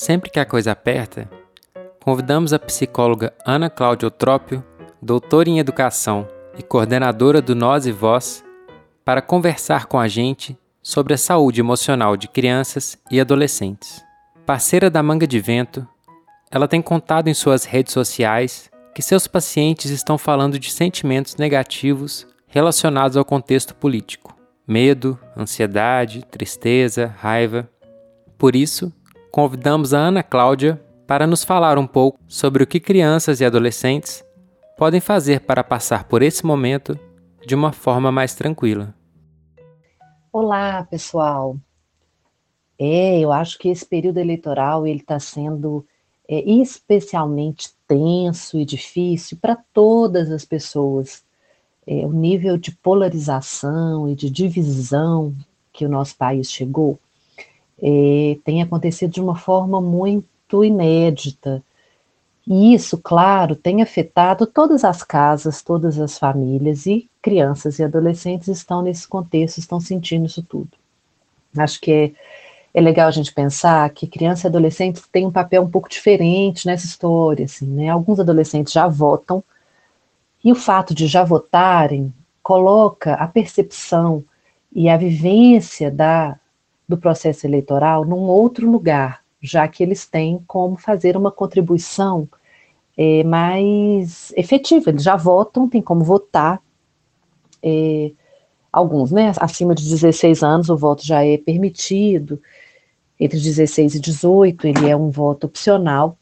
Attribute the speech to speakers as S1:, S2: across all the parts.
S1: Sempre que a coisa aperta, convidamos a psicóloga Ana Cláudia Eutrópio, doutora em educação e coordenadora do Nós e Voz, para conversar com a gente sobre a saúde emocional de crianças e adolescentes. Parceira da Manga de Vento, ela tem contado em suas redes sociais que seus pacientes estão falando de sentimentos negativos relacionados ao contexto político: medo, ansiedade, tristeza, raiva. Por isso, convidamos a Ana Cláudia para nos falar um pouco sobre o que crianças e adolescentes podem fazer para passar por esse momento de uma forma mais tranquila.
S2: Olá, pessoal. É, eu acho que esse período eleitoral ele está sendo é, especialmente tenso e difícil para todas as pessoas. É, o nível de polarização e de divisão que o nosso país chegou tem acontecido de uma forma muito inédita. E isso, claro, tem afetado todas as casas, todas as famílias, e crianças e adolescentes estão nesse contexto, estão sentindo isso tudo. Acho que é, é legal a gente pensar que criança e adolescente têm um papel um pouco diferente nessa história, assim, né? Alguns adolescentes já votam, e o fato de já votarem coloca a percepção e a vivência da, do processo eleitoral num outro lugar, já que eles têm como fazer uma contribuição é, mais efetiva. Eles já votam, tem como votar. É, alguns, né? Acima de 16 anos, o voto já é permitido. Entre 16 e 18, ele é um voto opcional.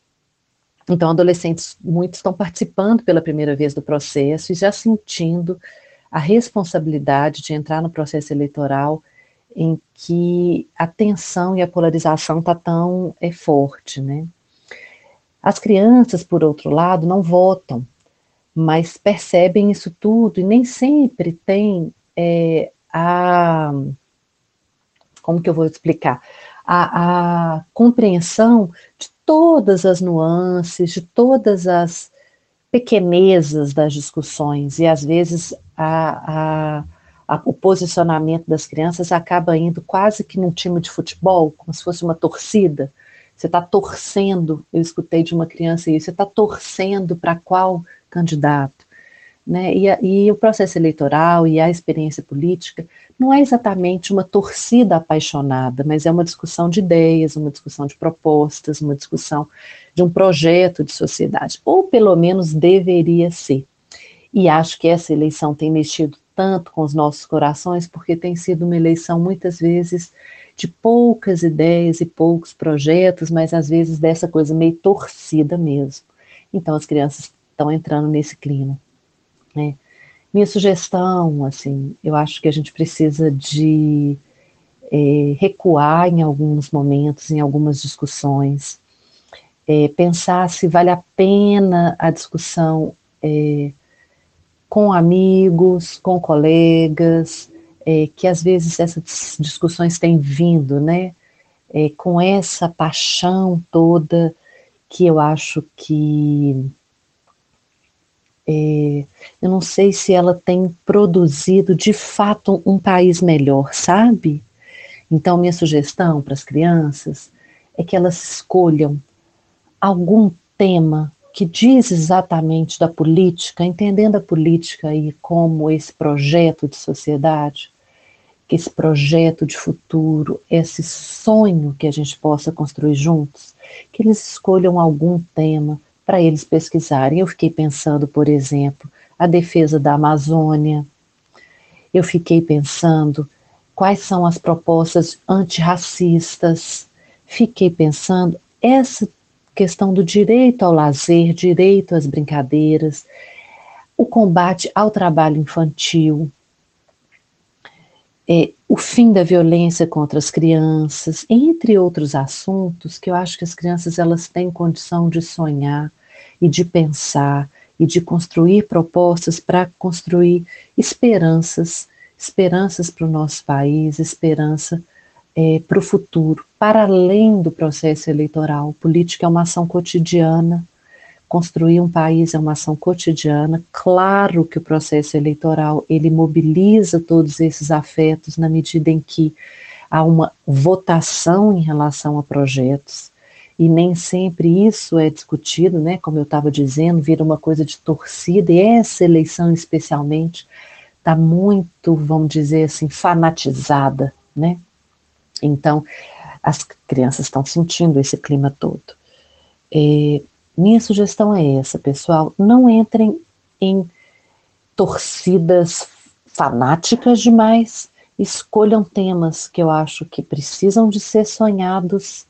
S2: Então, adolescentes, muitos estão participando pela primeira vez do processo e já sentindo a responsabilidade de entrar no processo eleitoral em que a tensão e a polarização está tão é, forte, né? As crianças, por outro lado, não votam, mas percebem isso tudo e nem sempre têm é, a. Como que eu vou explicar? A, a compreensão de todas as nuances, de todas as pequenezas das discussões, e às vezes a, a a, o posicionamento das crianças acaba indo quase que num time de futebol, como se fosse uma torcida. Você está torcendo, eu escutei de uma criança isso, você está torcendo para qual candidato? Né? E, a, e, o processo eleitoral e a experiência política não é exatamente uma torcida apaixonada, mas é uma discussão de ideias, uma discussão de propostas, uma discussão de um projeto de sociedade, ou pelo menos deveria ser. E acho que essa eleição tem mexido tanto com os nossos corações, porque tem sido uma eleição muitas vezes de poucas ideias e poucos projetos, mas às vezes dessa coisa meio torcida mesmo. Então as crianças estão entrando nesse clima. Né? Minha sugestão, assim, eu acho que a gente precisa de é, recuar em alguns momentos, em algumas discussões, é, pensar se vale a pena a discussão é, com amigos, com colegas, é, que às vezes essas discussões têm vindo, né? É, com essa paixão toda que eu acho que é, eu não sei se ela tem produzido de fato um país melhor, sabe? Então, minha sugestão para as crianças é que elas escolham algum tema que diz exatamente da política, entendendo a política aí como esse projeto de sociedade, esse projeto de futuro, esse sonho que a gente possa construir juntos, que eles escolham algum tema para eles pesquisarem. Eu fiquei pensando, por exemplo, a defesa da Amazônia, eu fiquei pensando quais são as propostas antirracistas, fiquei pensando essa questão do direito ao lazer, direito às brincadeiras, o combate ao trabalho infantil, é, o fim da violência contra as crianças, entre outros assuntos que eu acho que as crianças elas têm condição de sonhar e de pensar e de construir propostas para construir esperanças, esperanças para o nosso país, esperança é, para o futuro, para além do processo eleitoral. Política é uma ação cotidiana, construir um país é uma ação cotidiana. Claro que o processo eleitoral ele mobiliza todos esses afetos na medida em que há uma votação em relação a projetos. e nem sempre isso é discutido, né? Como eu estava dizendo, vira uma coisa de torcida, e essa eleição especialmente está muito, vamos dizer assim, fanatizada, né? Então, as crianças estão sentindo esse clima todo. É, minha sugestão é essa, pessoal: não entrem em torcidas fanáticas demais, escolham temas que eu acho que precisam de ser sonhados,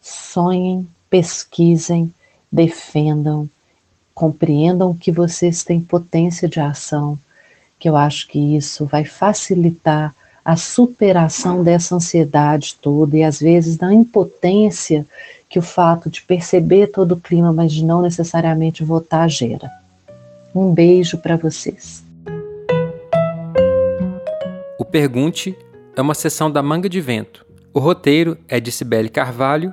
S2: sonhem, pesquisem, defendam, compreendam que vocês têm potência de ação, que eu acho que isso vai facilitar a superação dessa ansiedade toda e às vezes da impotência que o fato de perceber todo o clima, mas de não necessariamente votar gera. Um beijo para vocês.
S1: O Pergunte é uma sessão da Manga de Vento. O roteiro é de Cibele Carvalho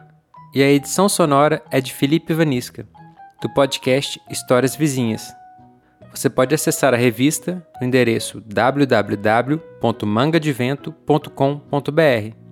S1: e a edição sonora é de Felipe Vanisca, do podcast Histórias Vizinhas. Você pode acessar a revista no endereço www.mangadevento.com.br